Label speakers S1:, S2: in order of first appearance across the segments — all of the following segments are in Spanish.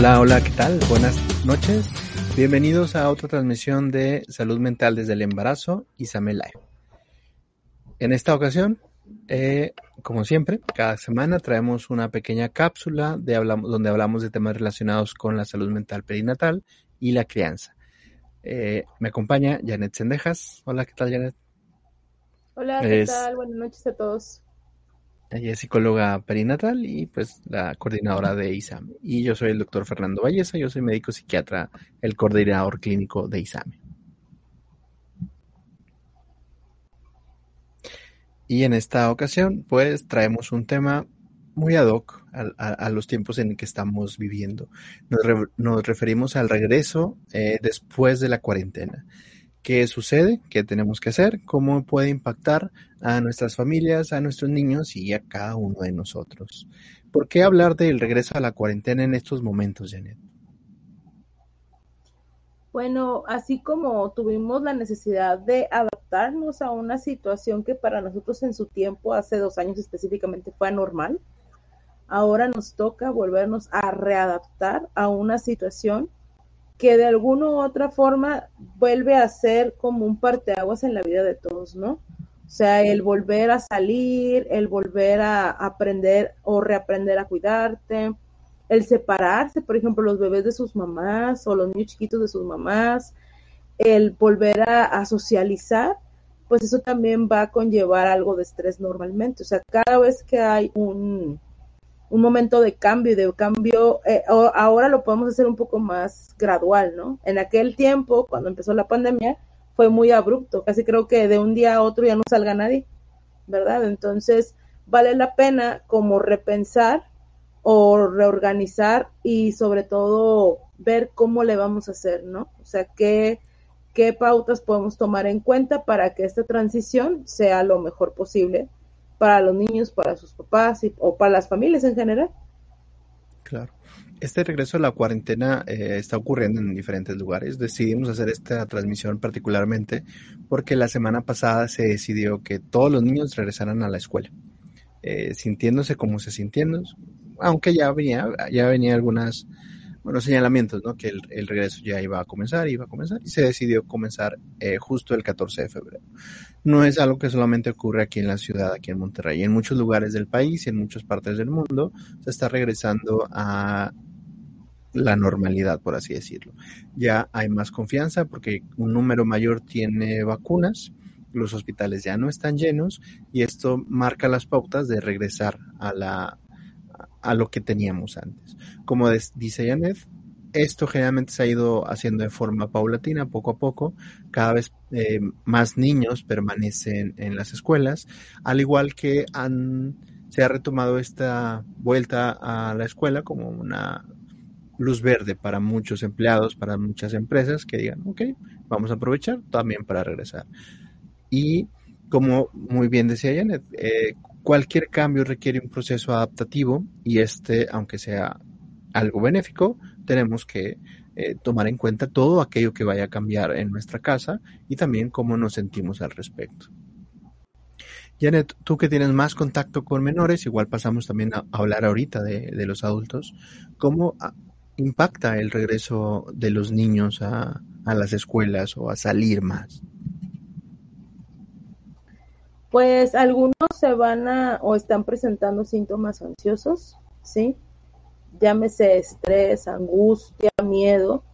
S1: Hola, hola, ¿qué tal? Buenas noches. Bienvenidos a otra transmisión de Salud Mental desde el Embarazo y Live. En esta ocasión, eh, como siempre, cada semana traemos una pequeña cápsula de hablamos, donde hablamos de temas relacionados con la salud mental perinatal y la crianza. Eh, me acompaña Janet Sendejas. Hola, ¿qué tal, Janet?
S2: Hola, ¿qué tal? Buenas noches a todos.
S1: Ella es psicóloga perinatal y pues la coordinadora de ISAME. Y yo soy el doctor Fernando Valleza, yo soy médico psiquiatra, el coordinador clínico de ISAME. Y en esta ocasión, pues traemos un tema muy ad hoc a, los tiempos en que estamos viviendo. Nos, referimos al regreso eh, después de la cuarentena qué sucede, qué tenemos que hacer, cómo puede impactar a nuestras familias, a nuestros niños y a cada uno de nosotros. ¿Por qué hablar del regreso a la cuarentena en estos momentos, Janet?
S2: Bueno, así como tuvimos la necesidad de adaptarnos a una situación que para nosotros en su tiempo, hace dos años específicamente, fue anormal, ahora nos toca volvernos a readaptar a una situación que de alguna u otra forma vuelve a ser como un parteaguas en la vida de todos, ¿no? O sea, el volver a salir, el volver a aprender o reaprender a cuidarte, el separarse, por ejemplo, los bebés de sus mamás o los niños chiquitos de sus mamás, el volver a, socializar, pues eso también va a conllevar algo de estrés normalmente. O sea, cada vez que hay un, un momento de cambio y de cambio, eh, ahora lo podemos hacer un poco más gradual, ¿no? En aquel tiempo, cuando empezó la pandemia, fue muy abrupto, casi creo que de un día a otro ya no salga nadie, ¿verdad? Entonces, vale la pena como repensar o reorganizar y sobre todo ver cómo le vamos a hacer, ¿no? O sea, qué, qué pautas podemos tomar en cuenta para que esta transición sea lo mejor posible para los niños, para sus papás o para las familias en general.
S1: Claro. Este regreso a la cuarentena eh, está ocurriendo en diferentes lugares. Decidimos hacer esta transmisión particularmente porque la semana pasada se decidió que todos los niños regresaran a la escuela, eh, sintiéndose como se sintieron, aunque ya venía, ya venía algunas bueno, señalamientos, ¿no? Que el, regreso ya iba a comenzar, iba a comenzar, y se decidió comenzar eh, justo el 14 de febrero. No es algo que solamente ocurre aquí en la ciudad, aquí en Monterrey. En muchos lugares del país y en muchas partes del mundo se está regresando a la normalidad, por así decirlo. Ya hay más confianza porque un número mayor tiene vacunas, los hospitales ya no están llenos y esto marca las pautas de regresar a la a lo que teníamos antes. Como dice Janet, esto generalmente se ha ido haciendo de forma paulatina, poco a poco. Cada vez eh, más niños permanecen en las escuelas, al igual que se ha retomado esta vuelta a la escuela como una luz verde para muchos empleados, para muchas empresas que digan, ok, vamos a aprovechar también para regresar. Y como muy bien decía Janet, eh, Cualquier cambio requiere un proceso adaptativo y este, aunque sea algo benéfico, tenemos que eh, tomar en cuenta todo aquello que vaya a cambiar en nuestra casa y también cómo nos sentimos al respecto. Janet, tú que tienes más contacto con menores, igual pasamos también a, hablar ahorita de, los adultos, ¿cómo ah, impacta el regreso de los niños a las escuelas o a salir más?
S2: Pues algunos se van a o están presentando síntomas ansiosos, ¿sí? Llámese estrés, angustia, miedo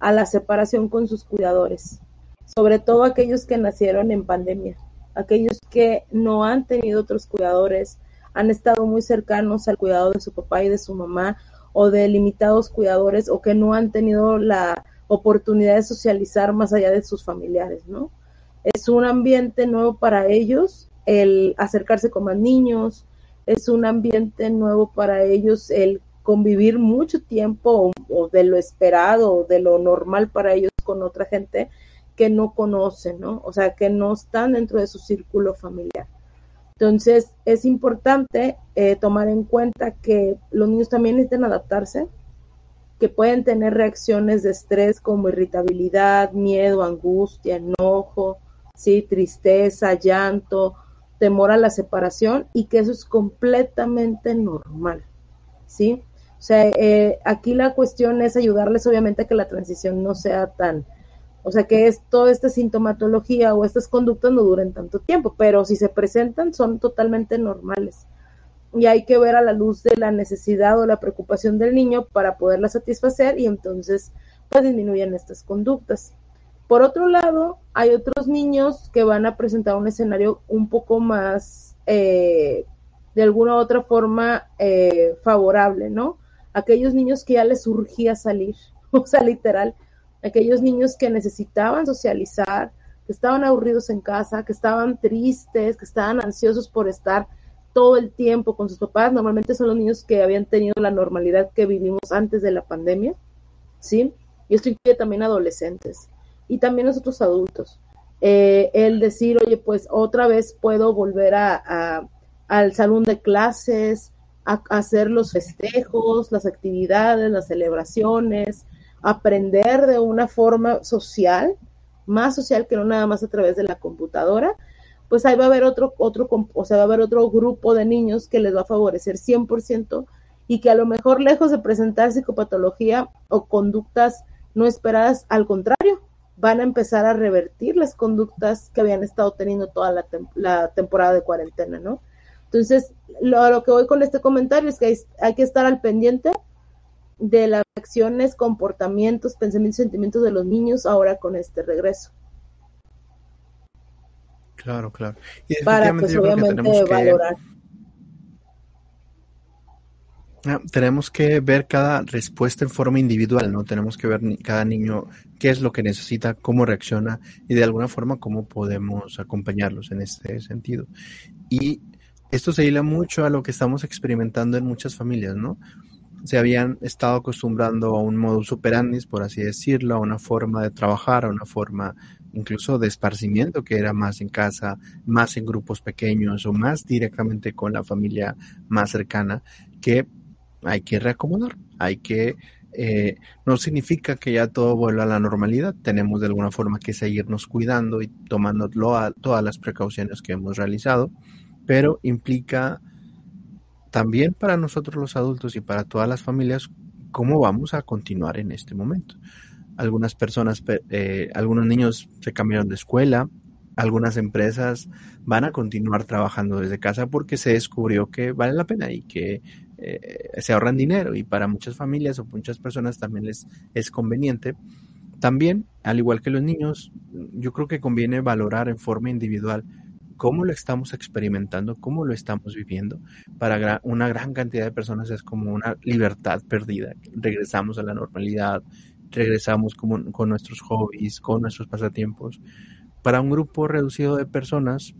S2: a la separación con sus cuidadores, sobre todo aquellos que nacieron en pandemia, aquellos que no han tenido otros cuidadores, han estado muy cercanos al cuidado de su papá y de su mamá o de limitados cuidadores o que no han tenido la oportunidad de socializar más allá de sus familiares, ¿no? es un ambiente nuevo para ellos el acercarse con más niños, es un ambiente nuevo para ellos el convivir mucho tiempo o, de lo esperado o de lo normal para ellos con otra gente que no conocen, ¿no? O sea, que no están dentro de su círculo familiar. Entonces, es importante eh, tomar en cuenta que los niños también necesitan adaptarse, que pueden tener reacciones de estrés como irritabilidad, miedo, angustia, enojo, ¿sí? tristeza, llanto, temor a la separación y que eso es completamente normal, ¿sí? O sea, eh, aquí la cuestión es ayudarles obviamente a que la transición no sea tan, o sea, que es, toda esta sintomatología o estas conductas no duren tanto tiempo, pero si se presentan son totalmente normales. Y hay que ver a la luz de la necesidad o la preocupación del niño para poderla satisfacer y entonces pues disminuyen estas conductas. Por otro lado, hay otros niños que van a presentar un escenario un poco más, eh, de alguna u otra forma, eh, favorable, ¿no? Aquellos niños que ya les surgía salir, o sea, literal, aquellos niños que necesitaban socializar, que estaban aburridos en casa, que estaban tristes, que estaban ansiosos por estar todo el tiempo con sus papás. Normalmente son los niños que habían tenido la normalidad que vivimos antes de la pandemia, ¿sí? Y esto incluye también adolescentes y también nosotros adultos. Eh, el decir, oye, pues otra vez puedo volver a, al salón de clases, a, hacer los festejos, las actividades, las celebraciones, aprender de una forma social, más social que no nada más a través de la computadora, pues ahí va a haber otro, otro, o sea, va a haber otro grupo de niños que les va a favorecer 100% y que a lo mejor lejos de presentar psicopatología o conductas no esperadas, al contrario, van a empezar a revertir las conductas que habían estado teniendo toda la, temporada de cuarentena, ¿no? Entonces, lo, que voy con este comentario es que hay, que estar al pendiente de las acciones, comportamientos, pensamientos y sentimientos de los niños ahora con este regreso.
S1: Claro, claro.
S2: Y Para, pues, obviamente, valorar.
S1: Ah, tenemos que ver cada respuesta en forma individual, ¿no? Tenemos que ver cada niño qué es lo que necesita, cómo reacciona y de alguna forma cómo podemos acompañarlos en este sentido. Y esto se hila mucho a lo que estamos experimentando en muchas familias, ¿no? Se habían estado acostumbrando a un modo superandis, por así decirlo, a una forma de trabajar, a una forma incluso de esparcimiento que era más en casa, más en grupos pequeños o más directamente con la familia más cercana, que hay que reacomodar, hay que, eh, no significa que ya todo vuelva a la normalidad, tenemos de alguna forma que seguirnos cuidando y tomando todas las precauciones que hemos realizado, pero implica también para nosotros los adultos y para todas las familias cómo vamos a continuar en este momento. Algunas personas, eh, algunos niños se cambiaron de escuela, algunas empresas van a continuar trabajando desde casa porque se descubrió que vale la pena y que eh, se ahorran dinero y para muchas familias o muchas personas también les es conveniente. También, al igual que los niños, yo creo que conviene valorar en forma individual cómo lo estamos experimentando, cómo lo estamos viviendo. Para una gran cantidad de personas es como una libertad perdida. Regresamos a la normalidad, regresamos con nuestros hobbies, con nuestros pasatiempos. Para un grupo reducido de personas,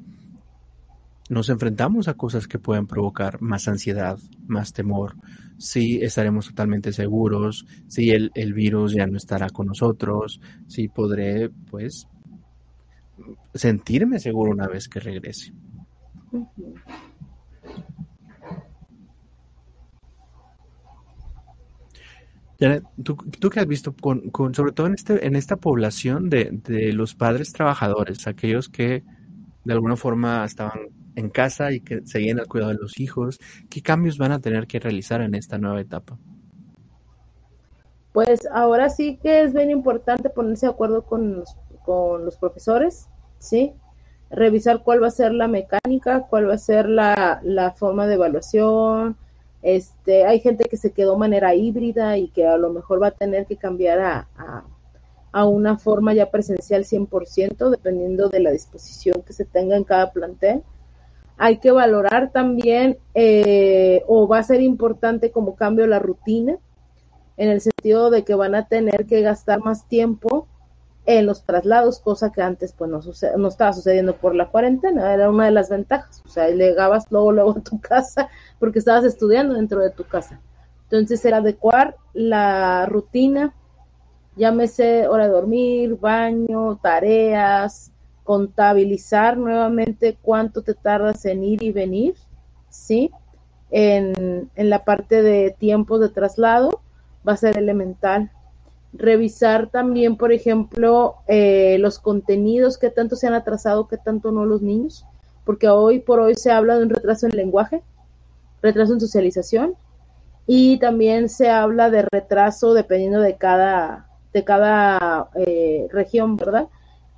S1: nos enfrentamos a cosas que pueden provocar más ansiedad, más temor, si estaremos totalmente seguros, si el, virus ya no estará con nosotros, si podré, pues, sentirme seguro una vez que regrese. ¿tú, ¿tú, qué has visto con, con, sobre todo en este en esta población de, de los padres trabajadores, aquellos que de alguna forma estaban en casa y que seguían al cuidado de los hijos, ¿qué cambios van a tener que realizar en esta nueva etapa?
S2: Pues ahora sí que es bien importante ponerse de acuerdo con los, con los profesores, ¿sí? Revisar cuál va a ser la mecánica, cuál va a ser la, la forma de evaluación. Este, hay gente que se quedó manera híbrida y que a lo mejor va a tener que cambiar a a una forma ya presencial 100%, dependiendo de la disposición que se tenga en cada plantel. Hay que valorar también, eh, o va a ser importante como cambio la rutina, en el sentido de que van a tener que gastar más tiempo en los traslados, cosa que antes pues no, no estaba sucediendo por la cuarentena, era una de las ventajas, o sea, llegabas luego, luego a tu casa porque estabas estudiando dentro de tu casa. Entonces era adecuar la rutina llámese hora de dormir, baño, tareas, contabilizar nuevamente cuánto te tardas en ir y venir, ¿sí? En, la parte de tiempos de traslado va a ser elemental. Revisar también, por ejemplo, eh, los contenidos que tanto se han atrasado, que tanto no los niños, porque hoy por hoy se habla de un retraso en lenguaje, retraso en socialización, y también se habla de retraso dependiendo de cada, de cada eh, región, ¿verdad?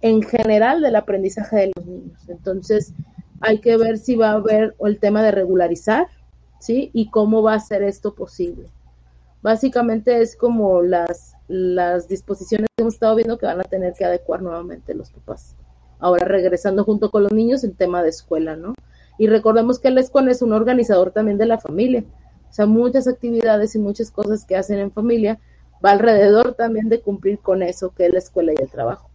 S2: En general del aprendizaje de los niños. Entonces, hay que ver si va a haber el tema de regularizar, ¿sí? Y cómo va a ser esto posible. Básicamente es como las, las disposiciones que hemos estado viendo que van a tener que adecuar nuevamente los papás. Ahora regresando junto con los niños el tema de escuela, ¿no? Y recordemos que la escuela es un organizador también de la familia. O sea, muchas actividades y muchas cosas que hacen en familia va alrededor también de cumplir con eso que es la escuela y el trabajo.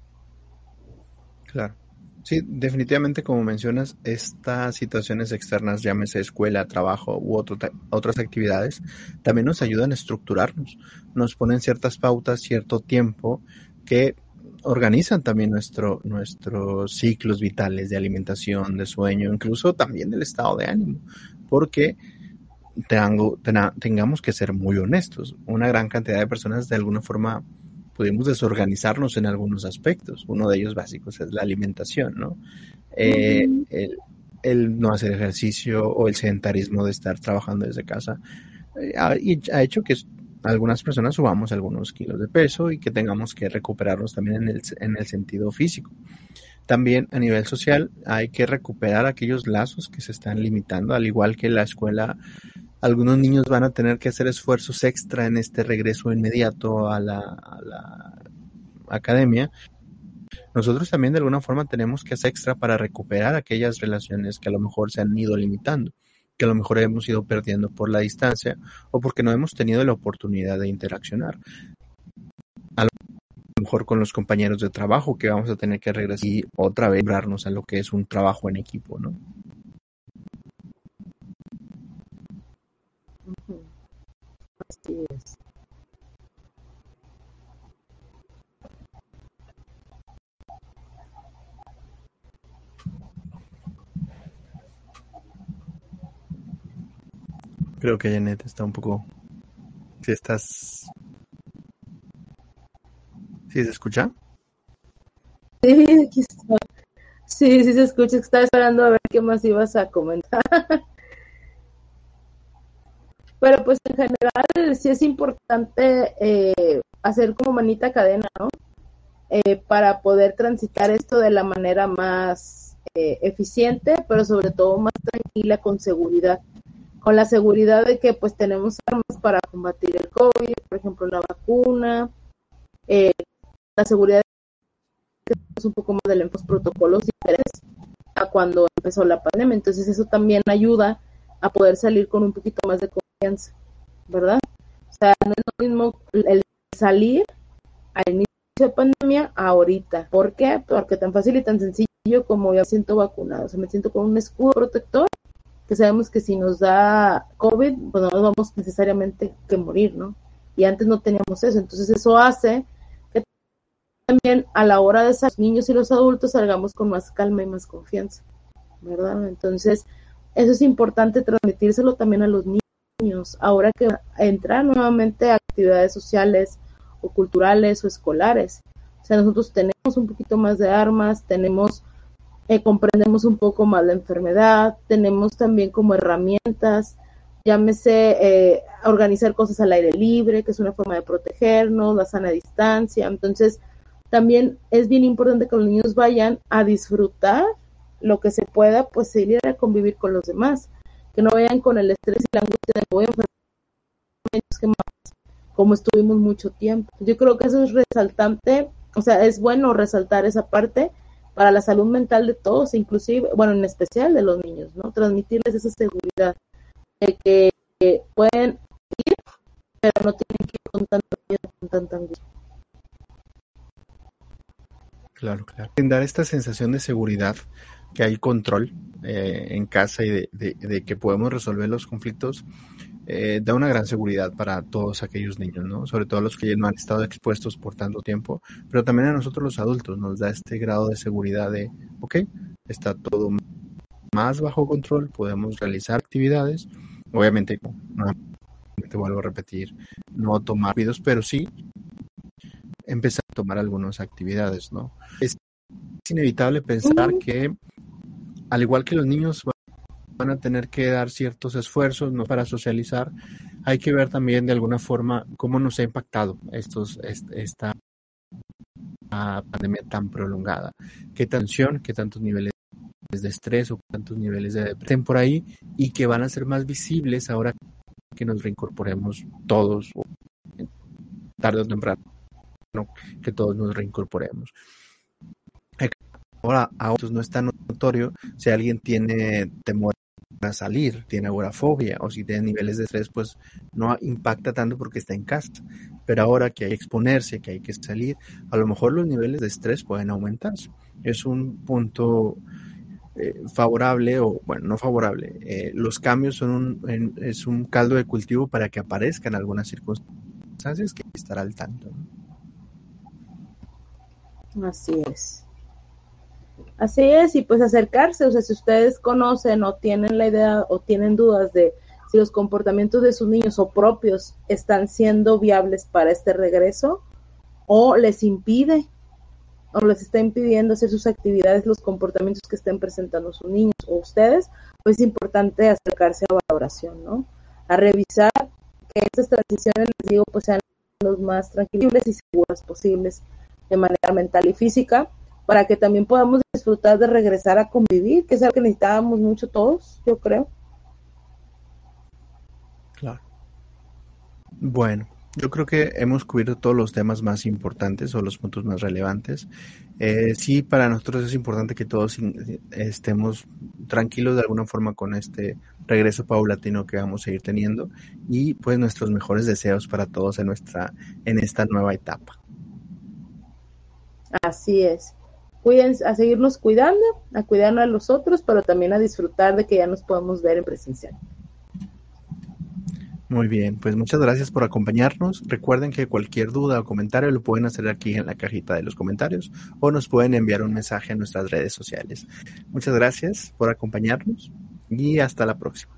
S1: Claro. Sí, definitivamente como mencionas, estas situaciones externas, llámese escuela, trabajo u otras actividades, también nos ayudan a estructurarnos, nos ponen ciertas pautas, cierto tiempo que organizan también nuestro, nuestros ciclos vitales de alimentación, de sueño, incluso también del estado de ánimo, porque tengamos que ser muy honestos. Una gran cantidad de personas de alguna forma pudimos desorganizarnos en algunos aspectos. Uno de ellos básicos es la alimentación, ¿no? Eh, el, no hacer ejercicio o el sedentarismo de estar trabajando desde casa eh, ha, ha, hecho que algunas personas subamos algunos kilos de peso y que tengamos que recuperarnos también en el, en el sentido físico. También a nivel social hay que recuperar aquellos lazos que se están limitando, al igual que la escuela algunos niños van a tener que hacer esfuerzos extra en este regreso inmediato a la, academia. Nosotros también de alguna forma tenemos que hacer extra para recuperar aquellas relaciones que a lo mejor se han ido limitando, que a lo mejor hemos ido perdiendo por la distancia o porque no hemos tenido la oportunidad de interaccionar. A lo mejor con los compañeros de trabajo que vamos a tener que regresar y otra vez a lo que es un trabajo en equipo, ¿no?
S2: Así es.
S1: Creo que Janet está un poco. Si estás. ¿Sí se escucha?
S2: Sí, aquí está. Sí, sí se escucha. Estaba esperando a ver qué más ibas a comentar. Pero pues en general sí es importante eh, hacer como manita cadena, ¿no? Eh, para poder transitar esto de la manera más eh, eficiente, pero sobre todo más tranquila, con seguridad. Con la seguridad de que pues tenemos armas para combatir el COVID, por ejemplo la vacuna, la seguridad de que tenemos un poco más de los protocolos diferentes a cuando empezó la pandemia. Entonces eso también ayuda a poder salir con un poquito más de ¿verdad? O sea, no es lo mismo el salir al inicio de pandemia ahorita. ¿Por qué? Porque tan fácil y tan sencillo como yo me siento vacunado, o sea, me siento con un escudo protector que sabemos que si nos da COVID, pues no vamos necesariamente que morir, ¿no? Y antes no teníamos eso, entonces eso hace que también a la hora de salir, los niños y los adultos salgamos con más calma y más confianza, ¿verdad? Entonces, eso es importante transmitírselo también a los niños ahora que entrar nuevamente a actividades sociales o culturales o escolares. O sea, nosotros tenemos un poquito más de armas, tenemos, eh, comprendemos un poco más la enfermedad, tenemos también como herramientas, llámese eh, organizar cosas al aire libre, que es una forma de protegernos, la sana distancia. Entonces, también es bien importante que los niños vayan a disfrutar lo que se pueda, pues ir a convivir con los demás que no vayan con el estrés y la angustia de voy a enfermar, como estuvimos mucho tiempo. Yo creo que eso es resaltante, o sea, es bueno resaltar esa parte para la salud mental de todos, inclusive, bueno, en especial de los niños, ¿no? Transmitirles esa seguridad de que pueden ir, pero no tienen que ir con tanto miedo, con tanta angustia.
S1: Claro, claro. En dar esta sensación de seguridad, que hay control eh, en casa y de, que podemos resolver los conflictos, eh, da una gran seguridad para todos aquellos niños, ¿no? Sobre todo los que no han estado expuestos por tanto tiempo, pero también a nosotros los adultos nos da este grado de seguridad de, ok, está todo más bajo control, podemos realizar actividades, obviamente, no, te vuelvo a repetir, no tomar ruidos, pero sí empezar a tomar algunas actividades, ¿no? Es inevitable pensar que al igual que los niños van a tener que dar ciertos esfuerzos ¿no? para socializar, hay que ver también de alguna forma cómo nos ha impactado estos, esta pandemia tan prolongada. Qué tensión, qué tantos niveles de estrés o tantos niveles de depresión por ahí y que van a ser más visibles ahora que nos reincorporemos todos, tarde o temprano, que todos nos reincorporemos. Ahora, a otros no es tan si alguien tiene temor a salir, tiene agorafobia o si tiene niveles de estrés, pues no impacta tanto porque está en casa. Pero ahora que hay que exponerse, que hay que salir, a lo mejor los niveles de estrés pueden aumentarse. Es un punto eh, favorable o, bueno, no favorable. Eh, los cambios son un, es un caldo de cultivo para que aparezcan algunas circunstancias que hay que estar al tanto.
S2: Así es. Así es, y pues acercarse, o sea, si ustedes conocen o tienen la idea o tienen dudas de si los comportamientos de sus niños o propios están siendo viables para este regreso o les impide o les está impidiendo hacer sus actividades, los comportamientos que estén presentando sus niños o ustedes, pues es importante acercarse a valoración, ¿no? A revisar que estas transiciones, les digo, pues sean los más tranquilos y seguras posibles de manera mental y física para que también podamos disfrutar de regresar a convivir, que es algo que necesitábamos mucho todos, yo creo.
S1: Claro. Bueno, yo creo que hemos cubierto todos los temas más importantes o los puntos más relevantes. Eh, sí, para nosotros es importante que todos estemos tranquilos de alguna forma con este regreso paulatino que vamos a ir teniendo y pues nuestros mejores deseos para todos en nuestra en esta nueva etapa.
S2: Así es cuídense, a seguirnos cuidando, a cuidarnos a los otros, pero también a disfrutar de que ya nos podemos ver en presencial.
S1: Muy bien, pues muchas gracias por acompañarnos. Recuerden que cualquier duda o comentario lo pueden hacer aquí en la cajita de los comentarios o nos pueden enviar un mensaje a nuestras redes sociales. Muchas gracias por acompañarnos y hasta la próxima.